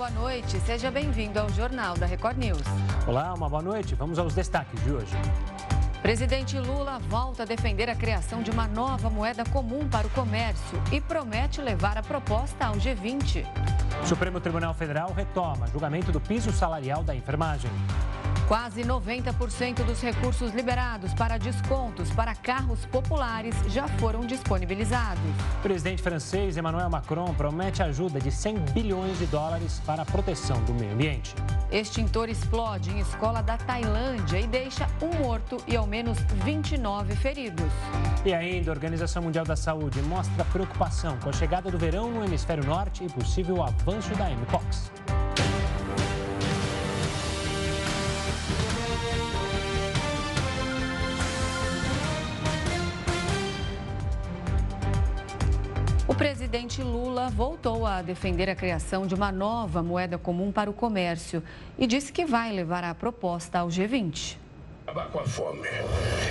boa noite. Seja bem-vindo ao Jornal da Record News. Olá, uma boa noite. Vamos aos destaques de hoje. Presidente Lula volta a defender a criação de uma nova moeda comum para o comércio e promete levar a proposta ao G20. O Supremo Tribunal Federal retoma julgamento do piso salarial da enfermagem. Quase 90% dos recursos liberados para descontos para carros populares já foram disponibilizados. O presidente francês Emmanuel Macron promete ajuda de 100 bilhões de dólares para a proteção do meio ambiente. Extintor explode em escola da Tailândia e deixa um morto e ao menos 29 feridos. E ainda, a Organização Mundial da Saúde mostra preocupação com a chegada do verão no hemisfério norte e possível avanço da Mpox. O presidente Lula voltou a defender a criação de uma nova moeda comum para o comércio e disse que vai levar a proposta ao G20 acabar com a fome.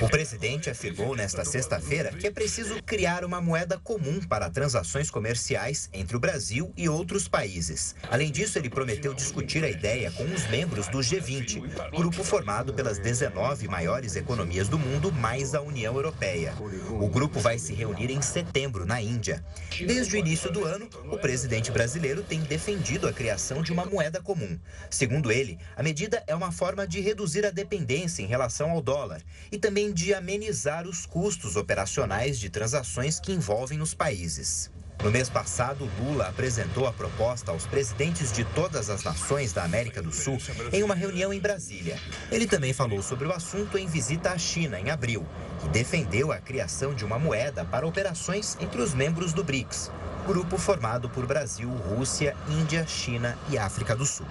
O presidente afirmou nesta sexta-feira que é preciso criar uma moeda comum para transações comerciais entre o Brasil e outros países. Além disso, ele prometeu discutir a ideia com os membros do G20, grupo formado pelas 19 maiores economias do mundo, mais a União Europeia. O grupo vai se reunir em setembro, na Índia. Desde o início do ano, o presidente brasileiro tem defendido a criação de uma moeda comum. Segundo ele, a medida é uma forma de reduzir a dependência em relação relação ao dólar e também de amenizar os custos operacionais de transações que envolvem os países. No mês passado, Lula apresentou a proposta aos presidentes de todas as nações da América do Sul em uma reunião em Brasília. Ele também falou sobre o assunto em visita à China em abril e defendeu a criação de uma moeda para operações entre os membros do BRICS, grupo formado por Brasil, Rússia, Índia, China e África do Sul.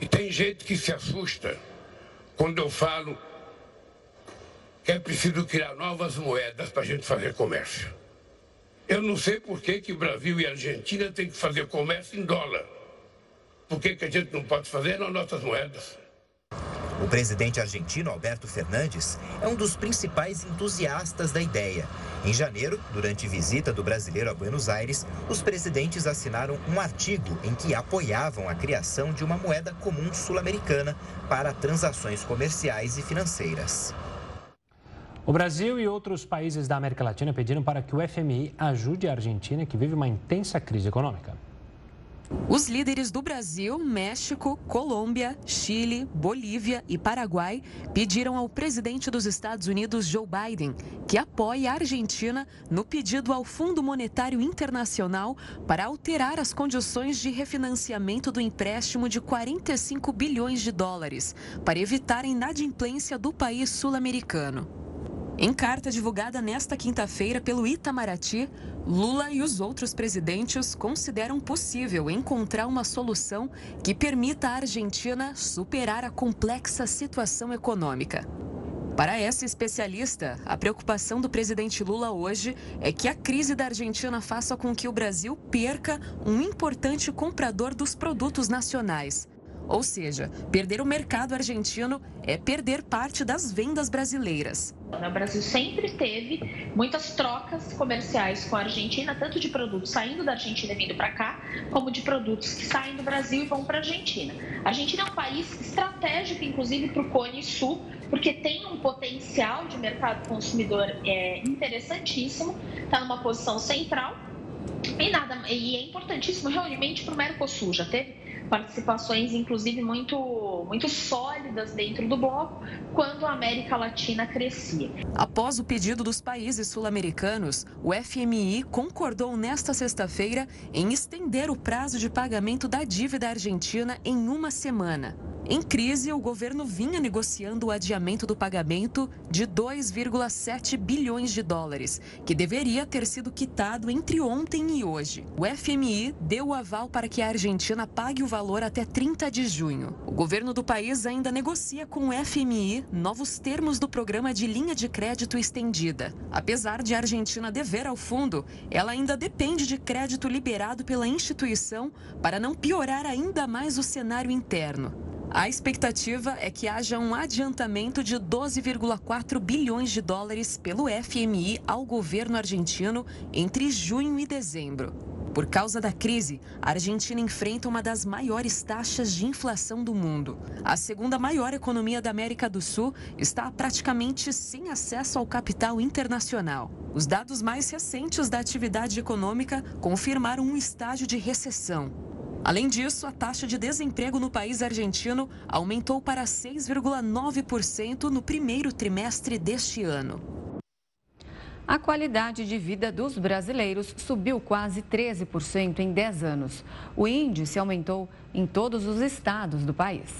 E tem gente que se assusta quando eu falo que é preciso criar novas moedas para a gente fazer comércio. Eu não sei por que, que Brasil e Argentina têm que fazer comércio em dólar. Por que, que a gente não pode fazer nas nossas moedas? O presidente argentino Alberto Fernandes é um dos principais entusiastas da ideia. Em janeiro, durante visita do brasileiro a Buenos Aires, os presidentes assinaram um artigo em que apoiavam a criação de uma moeda comum sul-americana para transações comerciais e financeiras. O Brasil e outros países da América Latina pediram para que o FMI ajude a Argentina, que vive uma intensa crise econômica. Os líderes do Brasil, México, Colômbia, Chile, Bolívia e Paraguai pediram ao presidente dos Estados Unidos, Joe Biden, que apoie a Argentina no pedido ao Fundo Monetário Internacional para alterar as condições de refinanciamento do empréstimo de 45 bilhões de dólares, para evitar a inadimplência do país sul-americano. Em carta divulgada nesta quinta-feira pelo Itamaraty, Lula e os outros presidentes consideram possível encontrar uma solução que permita à Argentina superar a complexa situação econômica. Para essa especialista, a preocupação do presidente Lula hoje é que a crise da Argentina faça com que o Brasil perca um importante comprador dos produtos nacionais. Ou seja, perder o mercado argentino é perder parte das vendas brasileiras. O Brasil sempre teve muitas trocas comerciais com a Argentina, tanto de produtos saindo da Argentina e vindo para cá, como de produtos que saem do Brasil e vão para a Argentina. A Argentina é um país estratégico, inclusive, para o Cone Sul, porque tem um potencial de mercado consumidor é, interessantíssimo, está numa posição central. E, nada, e é importantíssimo realmente para o Mercosul. Já teve participações, inclusive, muito, muito sólidas dentro do bloco, quando a América Latina crescia. Após o pedido dos países sul-americanos, o FMI concordou nesta sexta-feira em estender o prazo de pagamento da dívida argentina em uma semana. Em crise, o governo vinha negociando o adiamento do pagamento de 2,7 bilhões de dólares, que deveria ter sido quitado entre ontem e hoje. O FMI deu o aval para que a Argentina pague o valor até 30 de junho. O governo do país ainda negocia com o FMI novos termos do programa de linha de crédito estendida. Apesar de a Argentina dever ao fundo, ela ainda depende de crédito liberado pela instituição para não piorar ainda mais o cenário interno. A expectativa é que haja um adiantamento de 12,4 bilhões de dólares pelo FMI ao governo argentino entre junho e dezembro. Por causa da crise, a Argentina enfrenta uma das maiores taxas de inflação do mundo. A segunda maior economia da América do Sul está praticamente sem acesso ao capital internacional. Os dados mais recentes da atividade econômica confirmaram um estágio de recessão. Além disso, a taxa de desemprego no país argentino aumentou para 6,9% no primeiro trimestre deste ano. A qualidade de vida dos brasileiros subiu quase 13% em 10 anos. O índice aumentou em todos os estados do país.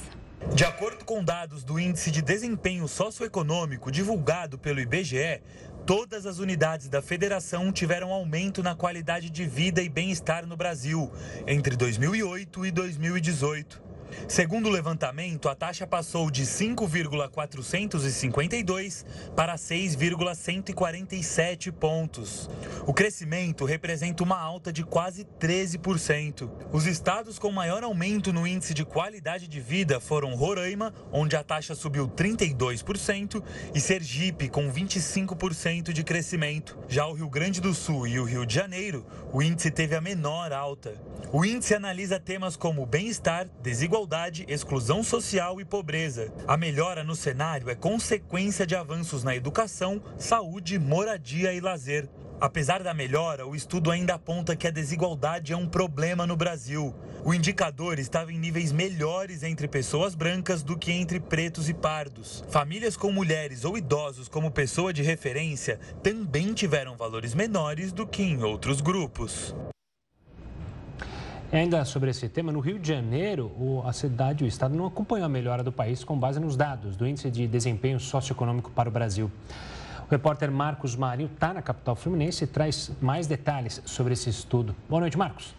De acordo com dados do Índice de Desempenho Socioeconômico divulgado pelo IBGE, todas as unidades da federação tiveram aumento na qualidade de vida e bem-estar no Brasil entre 2008 e 2018. Segundo o levantamento, a taxa passou de 5,452 para 6,147 pontos. O crescimento representa uma alta de quase 13%. Os estados com maior aumento no índice de qualidade de vida foram Roraima, onde a taxa subiu 32%, e Sergipe, com 25% de crescimento. Já o Rio Grande do Sul e o Rio de Janeiro, o índice teve a menor alta. O índice analisa temas como bem-estar, desigualdade, exclusão social e pobreza. A melhora no cenário é consequência de avanços na educação, saúde, moradia e lazer. Apesar da melhora, o estudo ainda aponta que a desigualdade é um problema no Brasil. O indicador estava em níveis melhores entre pessoas brancas do que entre pretos e pardos. Famílias com mulheres ou idosos como pessoa de referência também tiveram valores menores do que em outros grupos. E ainda sobre esse tema, no Rio de Janeiro, a cidade e o estado não acompanhou a melhora do país com base nos dados do Índice de Desempenho Socioeconômico para o Brasil. O repórter Marcos Marinho está na capital fluminense e traz mais detalhes sobre esse estudo. Boa noite, Marcos.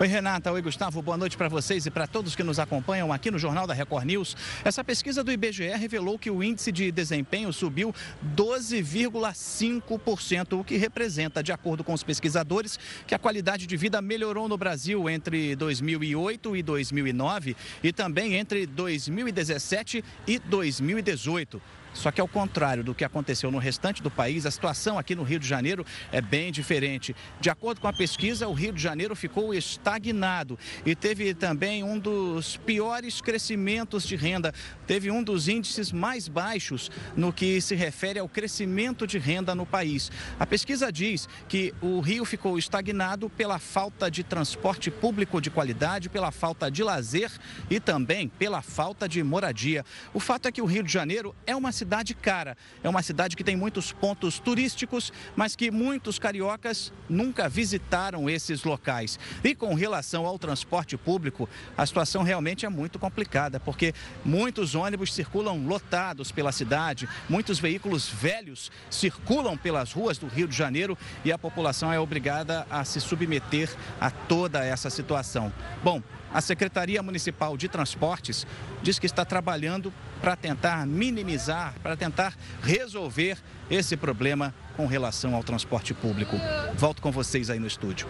Oi, Renata. Oi, Gustavo. Boa noite para vocês e para todos que nos acompanham aqui no Jornal da Record News. Essa pesquisa do IBGE revelou que o índice de desempenho subiu 12,5%, o que representa, de acordo com os pesquisadores, que a qualidade de vida melhorou no Brasil entre 2008 e 2009 e também entre 2017 e 2018. Só que ao contrário do que aconteceu no restante do país, a situação aqui no Rio de Janeiro é bem diferente. De acordo com a pesquisa, o Rio de Janeiro ficou estagnado e teve também um dos piores crescimentos de renda. Teve um dos índices mais baixos no que se refere ao crescimento de renda no país. A pesquisa diz que o Rio ficou estagnado pela falta de transporte público de qualidade, pela falta de lazer e também pela falta de moradia. O fato é que o Rio de Janeiro é uma cidade cara. É uma cidade que tem muitos pontos turísticos, mas que muitos cariocas nunca visitaram esses locais. E com relação ao transporte público, a situação realmente é muito complicada, porque muitos ônibus circulam lotados pela cidade, muitos veículos velhos circulam pelas ruas do Rio de Janeiro e a população é obrigada a se submeter a toda essa situação. Bom, a Secretaria Municipal de Transportes diz que está trabalhando para tentar minimizar, para tentar resolver esse problema com relação ao transporte público. Volto com vocês aí no estúdio.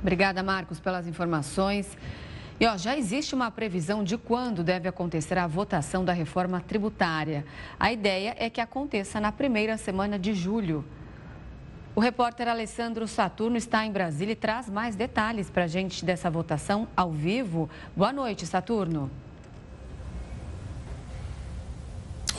Obrigada, Marcos, pelas informações. E ó, já existe uma previsão de quando deve acontecer a votação da reforma tributária. A ideia é que aconteça na primeira semana de julho. O repórter Alessandro Saturno está em Brasília e traz mais detalhes para a gente dessa votação ao vivo. Boa noite, Saturno.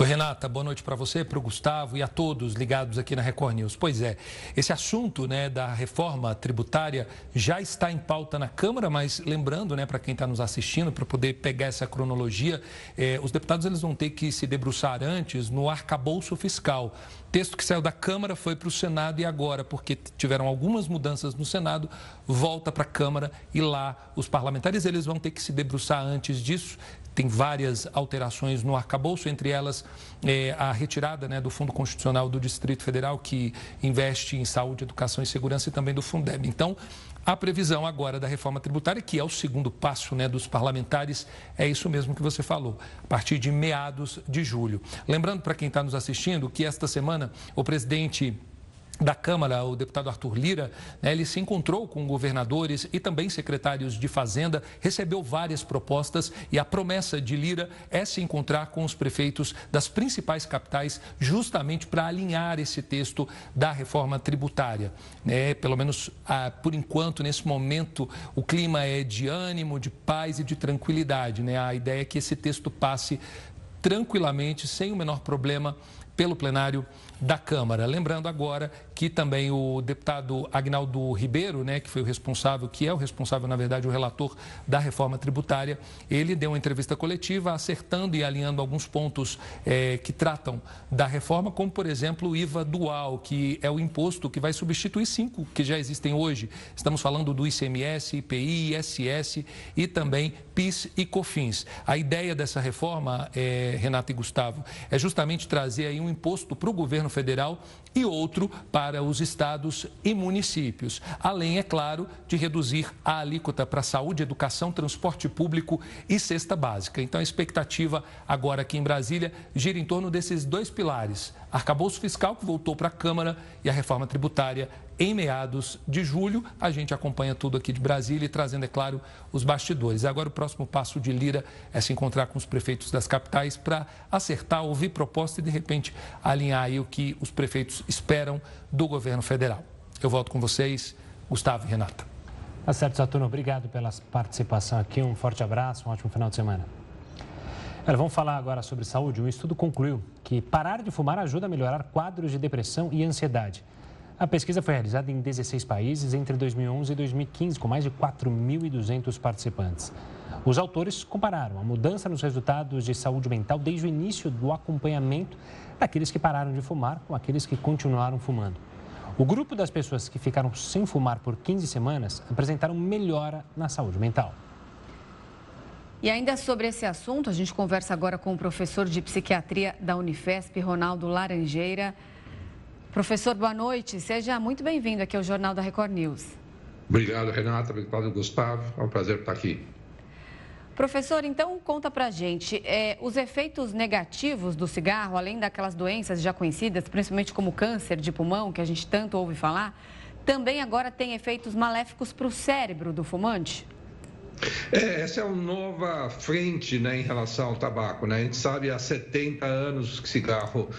Oi, Renata, boa noite para você, para o Gustavo e a todos ligados aqui na Record News. Pois é, esse assunto né, da reforma tributária já está em pauta na Câmara, mas lembrando né, para quem está nos assistindo, para poder pegar essa cronologia, eh, os deputados eles vão ter que se debruçar antes no arcabouço fiscal. Texto que saiu da Câmara foi para o Senado e agora, porque tiveram algumas mudanças no Senado, volta para a Câmara e lá os parlamentares eles vão ter que se debruçar antes disso tem várias alterações no arcabouço, entre elas é, a retirada né, do Fundo Constitucional do Distrito Federal, que investe em saúde, educação e segurança, e também do Fundeb. Então, a previsão agora da reforma tributária, que é o segundo passo né, dos parlamentares, é isso mesmo que você falou, a partir de meados de julho. Lembrando para quem está nos assistindo que esta semana o presidente da Câmara, o deputado Arthur Lira, né, ele se encontrou com governadores e também secretários de Fazenda, recebeu várias propostas e a promessa de Lira é se encontrar com os prefeitos das principais capitais, justamente para alinhar esse texto da reforma tributária. É, pelo menos ah, por enquanto, nesse momento, o clima é de ânimo, de paz e de tranquilidade. Né? A ideia é que esse texto passe tranquilamente, sem o menor problema, pelo plenário da Câmara. Lembrando agora que também o deputado Agnaldo Ribeiro, né, que foi o responsável, que é o responsável, na verdade, o relator da reforma tributária, ele deu uma entrevista coletiva acertando e alinhando alguns pontos é, que tratam da reforma, como, por exemplo, o IVA dual, que é o imposto que vai substituir cinco que já existem hoje. Estamos falando do ICMS, IPI, ISS e também PIS e COFINS. A ideia dessa reforma, é, Renato e Gustavo, é justamente trazer aí um imposto para o governo governo federal e outro para os estados e municípios. Além, é claro, de reduzir a alíquota para saúde, educação, transporte público e cesta básica. Então, a expectativa agora aqui em Brasília gira em torno desses dois pilares: arcabouço fiscal, que voltou para a Câmara, e a reforma tributária em meados de julho. A gente acompanha tudo aqui de Brasília e trazendo, é claro, os bastidores. Agora, o próximo passo de Lira é se encontrar com os prefeitos das capitais para acertar, ouvir proposta e, de repente, alinhar aí o que os prefeitos esperam do governo federal. Eu volto com vocês, Gustavo e Renata. Tá certo, Saturno. Obrigado pela participação aqui. Um forte abraço, um ótimo final de semana. Olha, vamos falar agora sobre saúde. Um estudo concluiu que parar de fumar ajuda a melhorar quadros de depressão e ansiedade. A pesquisa foi realizada em 16 países entre 2011 e 2015, com mais de 4.200 participantes. Os autores compararam a mudança nos resultados de saúde mental desde o início do acompanhamento daqueles que pararam de fumar com aqueles que continuaram fumando. O grupo das pessoas que ficaram sem fumar por 15 semanas apresentaram melhora na saúde mental. E ainda sobre esse assunto, a gente conversa agora com o professor de psiquiatria da Unifesp, Ronaldo Laranjeira. Professor, boa noite. Seja muito bem-vindo aqui ao Jornal da Record News. Obrigado, Renata. Obrigado, Gustavo. É um prazer estar aqui. Professor, então conta pra gente, é, os efeitos negativos do cigarro, além daquelas doenças já conhecidas, principalmente como câncer de pulmão, que a gente tanto ouve falar, também agora tem efeitos maléficos para o cérebro do fumante? É, essa é uma nova frente né, em relação ao tabaco. Né? A gente sabe há 70 anos que cigarro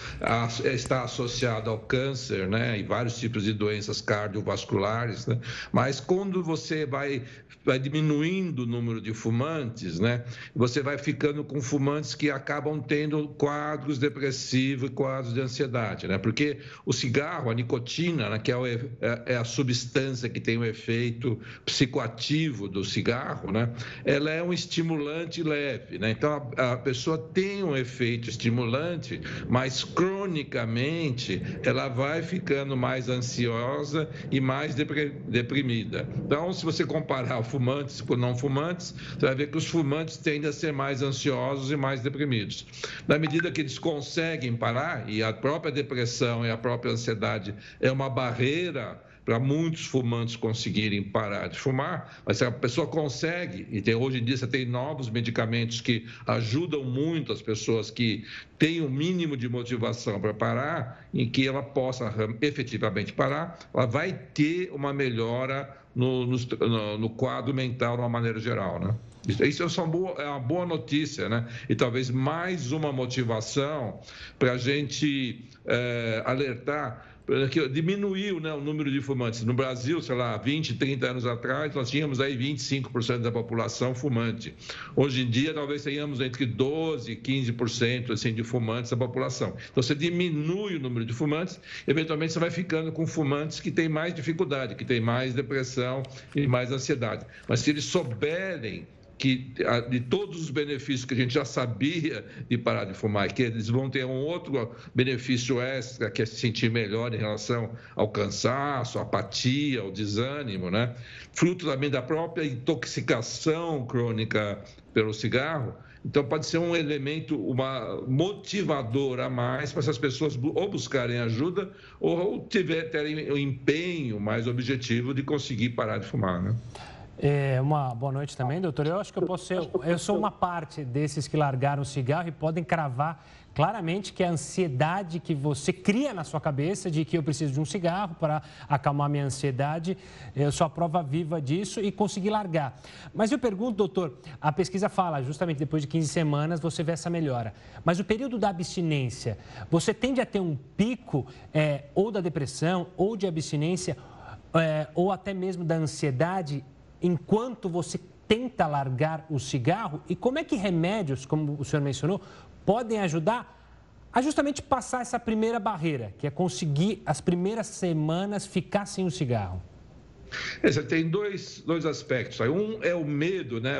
está associado ao câncer né, e vários tipos de doenças cardiovasculares, né? mas quando você vai, vai diminuindo o número de fumantes, né, você vai ficando com fumantes que acabam tendo quadros depressivos e quadros de ansiedade, né? porque o cigarro, a nicotina, né, que é, é, é a substância que tem o efeito psicoativo do cigarro, né? ela é um estimulante leve. Né? Então, a, a pessoa tem um efeito estimulante, mas cronicamente ela vai ficando mais ansiosa e mais deprimida. Então, se você comparar fumantes com não fumantes, você vai ver que os fumantes tendem a ser mais ansiosos e mais deprimidos. Na medida que eles conseguem parar, e a própria depressão e a própria ansiedade é uma barreira para muitos fumantes conseguirem parar de fumar, mas se a pessoa consegue, e tem, hoje em dia você tem novos medicamentos que ajudam muito as pessoas que têm o um mínimo de motivação para parar, em que ela possa efetivamente parar, ela vai ter uma melhora no, no, no quadro mental de uma maneira geral, né? Isso é uma, boa, é uma boa notícia, né? E talvez mais uma motivação para a gente é, alertar que diminuiu né, o número de fumantes. No Brasil, sei lá, 20, 30 anos atrás, nós tínhamos aí 25% da população fumante. Hoje em dia, talvez tenhamos entre 12% e 15% assim, de fumantes da população. Então, você diminui o número de fumantes, eventualmente você vai ficando com fumantes que têm mais dificuldade, que têm mais depressão e mais ansiedade. Mas se eles souberem que de todos os benefícios que a gente já sabia de parar de fumar, que eles vão ter um outro benefício extra, que é se sentir melhor em relação ao cansaço, apatia, ao desânimo, né? Fruto também da própria intoxicação crônica pelo cigarro. Então, pode ser um elemento, uma motivador a mais para essas pessoas ou buscarem ajuda ou tiver, terem o um empenho mais objetivo de conseguir parar de fumar, né? É, uma boa noite também, doutor. Eu acho que eu posso ser. Eu sou uma parte desses que largaram o cigarro e podem cravar claramente que a ansiedade que você cria na sua cabeça de que eu preciso de um cigarro para acalmar minha ansiedade, eu sou a prova viva disso e consegui largar. Mas eu pergunto, doutor, a pesquisa fala justamente depois de 15 semanas você vê essa melhora. Mas o período da abstinência, você tende a ter um pico é, ou da depressão ou de abstinência é, ou até mesmo da ansiedade enquanto você tenta largar o cigarro? E como é que remédios, como o senhor mencionou, podem ajudar a justamente passar essa primeira barreira, que é conseguir as primeiras semanas ficar sem o cigarro? É, você tem dois, dois aspectos. Um é o medo né,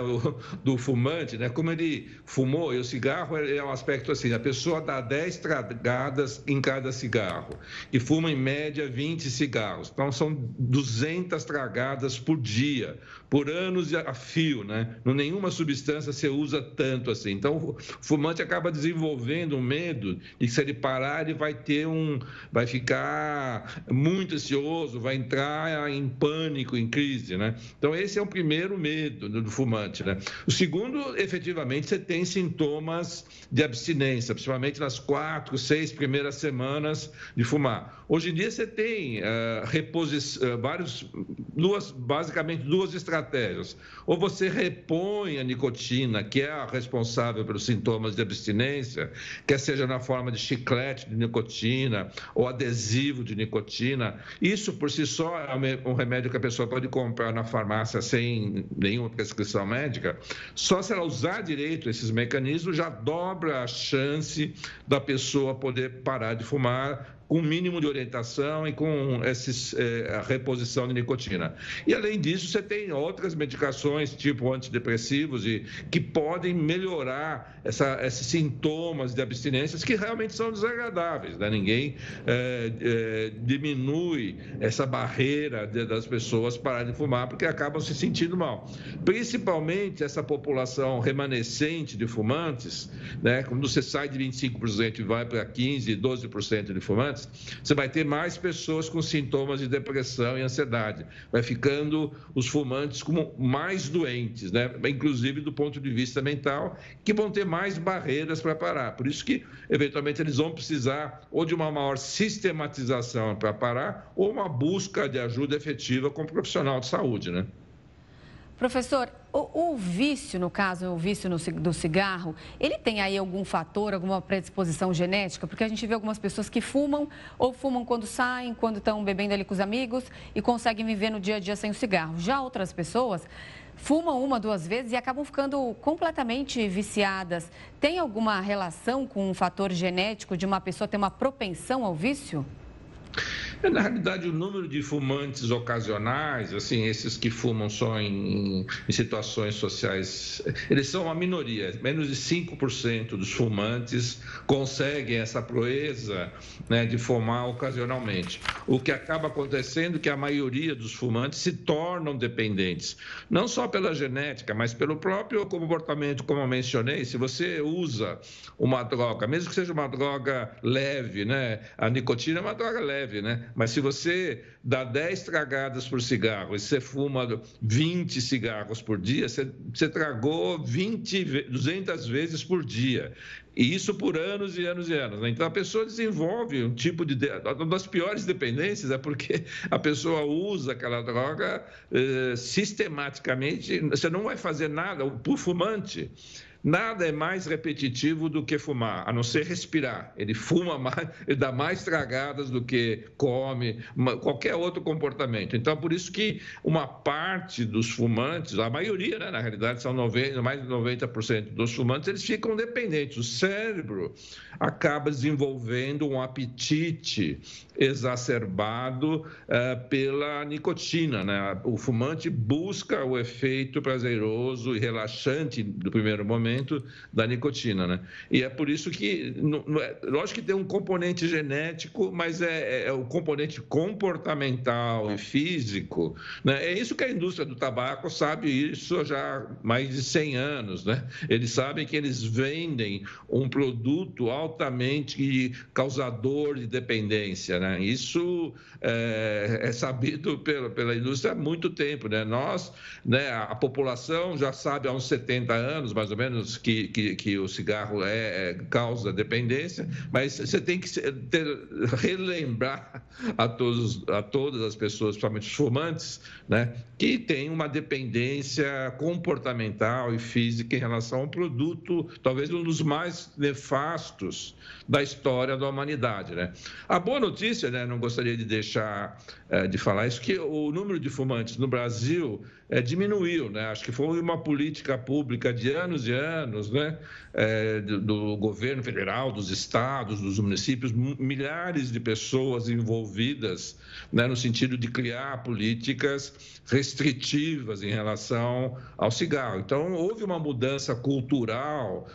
do fumante, né? Como ele fumou, e o cigarro é, é um aspecto assim: a pessoa dá 10 tragadas em cada cigarro e fuma em média 20 cigarros. Então são 200 tragadas por dia por anos a fio, né? Nenhuma substância se usa tanto assim. Então, o fumante acaba desenvolvendo um medo de que se ele parar, ele vai ter um, vai ficar muito ansioso, vai entrar em pânico, em crise, né? Então, esse é o primeiro medo do fumante, né? O segundo, efetivamente, você tem sintomas de abstinência, principalmente nas quatro, seis primeiras semanas de fumar. Hoje em dia, você tem uh, reposição, uh, vários, duas, basicamente duas estratégias estratégias. Ou você repõe a nicotina, que é a responsável pelos sintomas de abstinência, quer seja na forma de chiclete de nicotina ou adesivo de nicotina. Isso por si só é um remédio que a pessoa pode comprar na farmácia sem nenhuma prescrição médica. Só se ela usar direito esses mecanismos, já dobra a chance da pessoa poder parar de fumar um mínimo de orientação e com esses, é, a reposição de nicotina. E, além disso, você tem outras medicações, tipo antidepressivos, e, que podem melhorar essa, esses sintomas de abstinências que realmente são desagradáveis. Né? Ninguém é, é, diminui essa barreira de, das pessoas pararem de fumar porque acabam se sentindo mal. Principalmente essa população remanescente de fumantes, né? quando você sai de 25% e vai para 15%, 12% de fumantes, você vai ter mais pessoas com sintomas de depressão e ansiedade. Vai ficando os fumantes como mais doentes, né? inclusive do ponto de vista mental, que vão ter mais barreiras para parar. Por isso que, eventualmente, eles vão precisar ou de uma maior sistematização para parar, ou uma busca de ajuda efetiva com um profissional de saúde. Né? Professor, o, o, vício, no caso, o vício no, do cigarro, ele tem aí algum fator, alguma predisposição genética? Porque a gente vê algumas pessoas que fumam ou fumam quando saem, quando estão bebendo ali com os amigos e conseguem viver no dia a dia sem o cigarro. Já outras pessoas fumam uma, duas vezes e acabam ficando completamente viciadas. Tem alguma relação com um fator genético de uma pessoa ter uma propensão ao vício? É, na realidade, o número de fumantes ocasionais, assim, esses que fumam só em, em situações sociais, eles são uma minoria. Menos de 5% dos fumantes conseguem essa proeza né, de fumar ocasionalmente. O que acaba acontecendo é que a maioria dos fumantes se tornam dependentes, não só pela genética, mas pelo próprio comportamento, como eu mencionei. Se você usa uma droga, mesmo que seja uma droga leve, né, a nicotina é uma droga leve, né? Mas se você dá 10 tragadas por cigarro e você fuma 20 cigarros por dia, você, você tragou 20, 200 vezes por dia. E isso por anos e anos e anos. Né? Então a pessoa desenvolve um tipo de. Uma das piores dependências é porque a pessoa usa aquela droga eh, sistematicamente. Você não vai fazer nada. O fumante Nada é mais repetitivo do que fumar, a não ser respirar. Ele fuma mais, ele dá mais tragadas do que come, qualquer outro comportamento. Então, por isso que uma parte dos fumantes, a maioria, né, na realidade, são 90, mais de 90% dos fumantes, eles ficam dependentes. O cérebro acaba desenvolvendo um apetite exacerbado uh, pela nicotina. Né? O fumante busca o efeito prazeroso e relaxante do primeiro momento da nicotina, né? E é por isso que, é, lógico que tem um componente genético, mas é, é, é o componente comportamental e físico, né? É isso que a indústria do tabaco sabe isso já há mais de 100 anos, né? Eles sabem que eles vendem um produto altamente causador de dependência, né? Isso é, é sabido pela, pela indústria há muito tempo, né? Nós, né, a população já sabe há uns 70 anos, mais ou menos, que, que, que o cigarro é, é causa dependência, mas você tem que ter, relembrar a, todos, a todas as pessoas, principalmente os fumantes, né, que tem uma dependência comportamental e física em relação a um produto, talvez um dos mais nefastos da história da humanidade. Né? A boa notícia, né, não gostaria de deixar é, de falar isso, que o número de fumantes no Brasil é, diminuiu, né? Acho que foi uma política pública de anos e anos, né? É, do, do, governo federal, dos estados, dos municípios, milhares de pessoas envolvidas, né? No sentido de criar políticas restritivas em relação ao cigarro. Então houve uma mudança cultural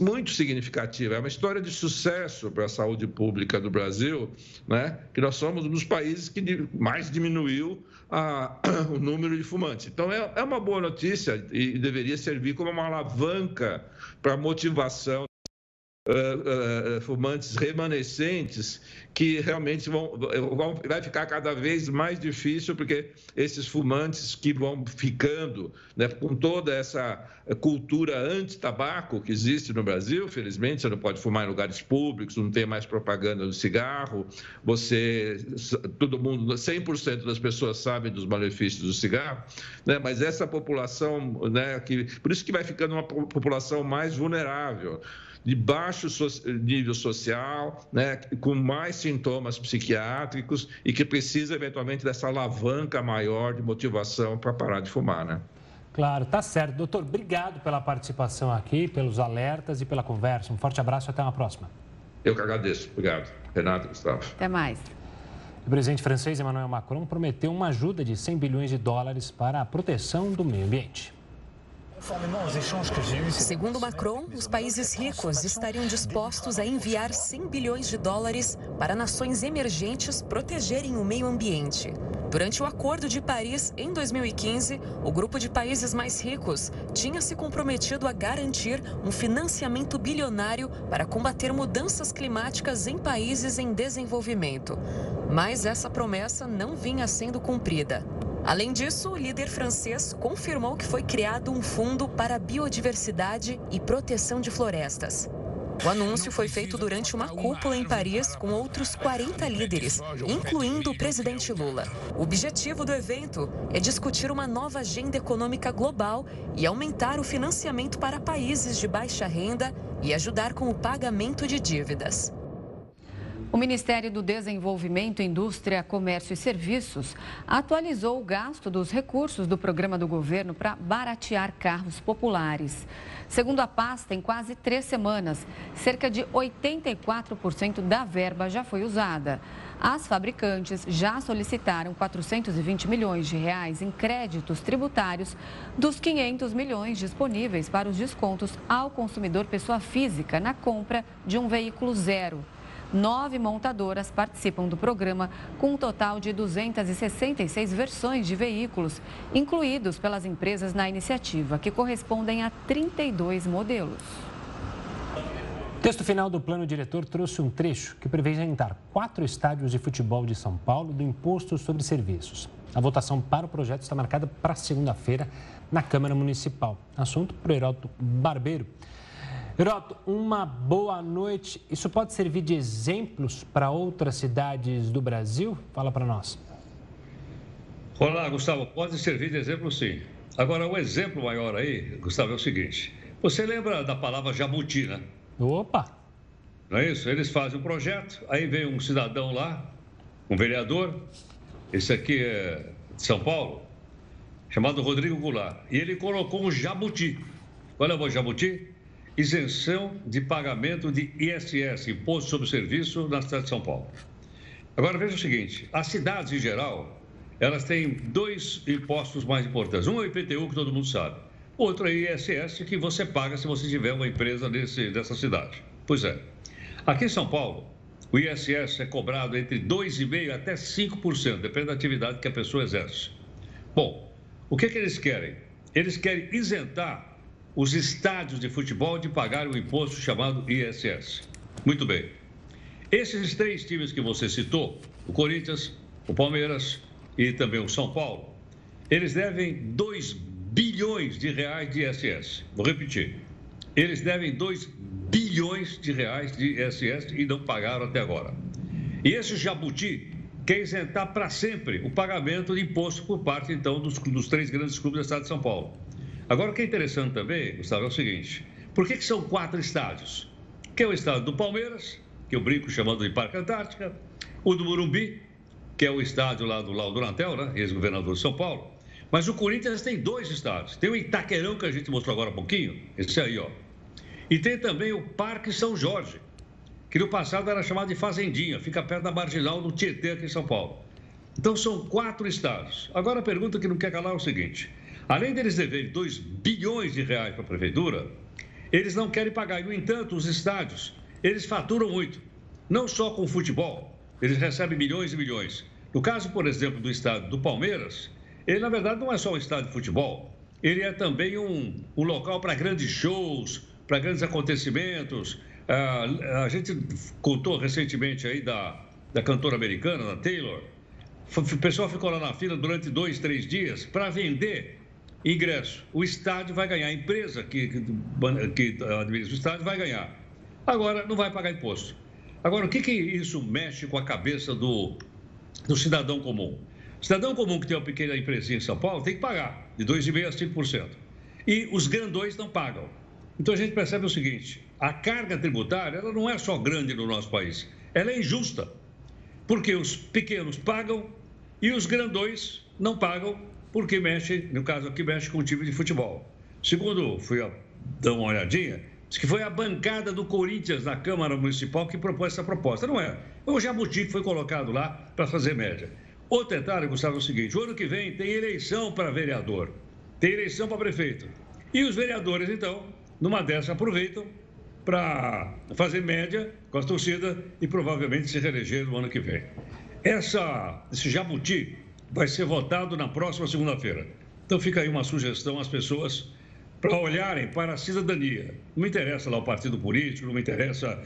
muito significativa. É uma história de sucesso para a saúde pública do Brasil, né? Que nós somos um dos países que mais diminuiu a, o número de fumantes. Então, é, é uma boa notícia e deveria servir como uma alavanca para a motivação uh, uh, fumantes remanescentes que realmente vão, vão, vai ficar cada vez mais difícil porque esses fumantes que vão ficando né, com toda essa cultura anti-tabaco que existe no Brasil, felizmente você não pode fumar em lugares públicos, não tem mais propaganda do cigarro, você, todo mundo, 100% das pessoas sabem dos malefícios do cigarro, né, mas essa população, né, que, por isso que vai ficando uma população mais vulnerável de baixo nível social, né, com mais sintomas psiquiátricos e que precisa eventualmente dessa alavanca maior de motivação para parar de fumar, né? Claro, tá certo. Doutor, obrigado pela participação aqui, pelos alertas e pela conversa. Um forte abraço e até uma próxima. Eu que agradeço. Obrigado. Renato, Gustavo. Até mais. O presidente francês Emmanuel Macron prometeu uma ajuda de 100 bilhões de dólares para a proteção do meio ambiente. Segundo Macron, os países ricos estariam dispostos a enviar 100 bilhões de dólares para nações emergentes protegerem o meio ambiente. Durante o Acordo de Paris, em 2015, o grupo de países mais ricos tinha se comprometido a garantir um financiamento bilionário para combater mudanças climáticas em países em desenvolvimento. Mas essa promessa não vinha sendo cumprida. Além disso, o líder francês confirmou que foi criado um fundo para biodiversidade e proteção de florestas. O anúncio foi feito durante uma cúpula em Paris com outros 40 líderes, incluindo o presidente Lula. O objetivo do evento é discutir uma nova agenda econômica global e aumentar o financiamento para países de baixa renda e ajudar com o pagamento de dívidas. O Ministério do Desenvolvimento, Indústria, Comércio e Serviços atualizou o gasto dos recursos do programa do governo para baratear carros populares. Segundo a pasta, em quase três semanas, cerca de 84% da verba já foi usada. As fabricantes já solicitaram 420 milhões de reais em créditos tributários dos 500 milhões disponíveis para os descontos ao consumidor pessoa física na compra de um veículo zero. Nove montadoras participam do programa, com um total de 266 versões de veículos, incluídos pelas empresas na iniciativa, que correspondem a 32 modelos. O texto final do plano diretor trouxe um trecho que prevê isentar quatro estádios de futebol de São Paulo do imposto sobre serviços. A votação para o projeto está marcada para segunda-feira na Câmara Municipal. Assunto para o Heródoto Barbeiro. Heroto, uma boa noite. Isso pode servir de exemplos para outras cidades do Brasil? Fala para nós. Olá, Gustavo. Pode servir de exemplo, sim. Agora, o exemplo maior aí, Gustavo, é o seguinte. Você lembra da palavra jabuti, né? Opa! Não é isso? Eles fazem um projeto, aí vem um cidadão lá, um vereador, esse aqui é de São Paulo, chamado Rodrigo Goulart, e ele colocou um jabuti. Qual é o jabuti? Isenção de pagamento de ISS, Imposto sobre o Serviço, na cidade de São Paulo. Agora veja o seguinte: as cidades em geral, elas têm dois impostos mais importantes. Um é o IPTU, que todo mundo sabe. outro é ISS que você paga se você tiver uma empresa desse, dessa cidade. Pois é. Aqui em São Paulo, o ISS é cobrado entre 2,5% até 5%, depende da atividade que a pessoa exerce. Bom, o que, que eles querem? Eles querem isentar os estádios de futebol de pagar o imposto chamado ISS. Muito bem. Esses três times que você citou, o Corinthians, o Palmeiras e também o São Paulo, eles devem 2 bilhões de reais de ISS. Vou repetir. Eles devem 2 bilhões de reais de ISS e não pagaram até agora. E esse Jabuti quer isentar para sempre o pagamento de imposto por parte, então, dos, dos, três grandes clubes do estado de São Paulo. Agora, o que é interessante também, Gustavo, é o seguinte: por que, que são quatro estádios? Que é o estádio do Palmeiras, que eu brinco chamando de Parque Antártica, o do Morumbi, que é o estádio lá do Laudo Natel, né, ex-governador de São Paulo. Mas o Corinthians tem dois estádios. Tem o Itaquerão, que a gente mostrou agora há pouquinho, esse aí, ó. E tem também o Parque São Jorge, que no passado era chamado de Fazendinha, fica perto da Marginal do Tietê, aqui em São Paulo. Então são quatro estádios. Agora a pergunta que não quer calar é o seguinte: além deles deverem 2 bilhões de reais para a prefeitura, eles não querem pagar. E, no entanto, os estádios, eles faturam muito. Não só com futebol, eles recebem milhões e milhões. No caso, por exemplo, do estádio do Palmeiras, ele na verdade não é só um estádio de futebol, ele é também um, um local para grandes shows, para grandes acontecimentos. Ah, a gente contou recentemente aí da, da cantora americana, da Taylor. O pessoal ficou lá na fila durante dois, três dias para vender ingresso. O estádio vai ganhar, a empresa que, que, que administra o estádio vai ganhar. Agora, não vai pagar imposto. Agora, o que, que isso mexe com a cabeça do, do cidadão comum? O cidadão comum que tem uma pequena empresa em São Paulo tem que pagar de 2,5% a 5%. E os grandões não pagam. Então a gente percebe o seguinte: a carga tributária ela não é só grande no nosso país, ela é injusta. Porque os pequenos pagam e os grandões não pagam, porque mexe, no caso aqui, mexe com o time de futebol. Segundo fui dar uma olhadinha, diz que foi a bancada do Corinthians na Câmara Municipal que propôs essa proposta. Não é. O Jabuti que foi colocado lá para fazer média. Outro detalhe, Gustavo, é o seguinte: o ano que vem tem eleição para vereador, tem eleição para prefeito. E os vereadores, então, numa dessas aproveitam para fazer média com a torcida e provavelmente se reeleger no ano que vem. Essa, esse jabuti vai ser votado na próxima segunda-feira. Então fica aí uma sugestão às pessoas para olharem para a cidadania. Não me interessa lá o partido político, não me interessa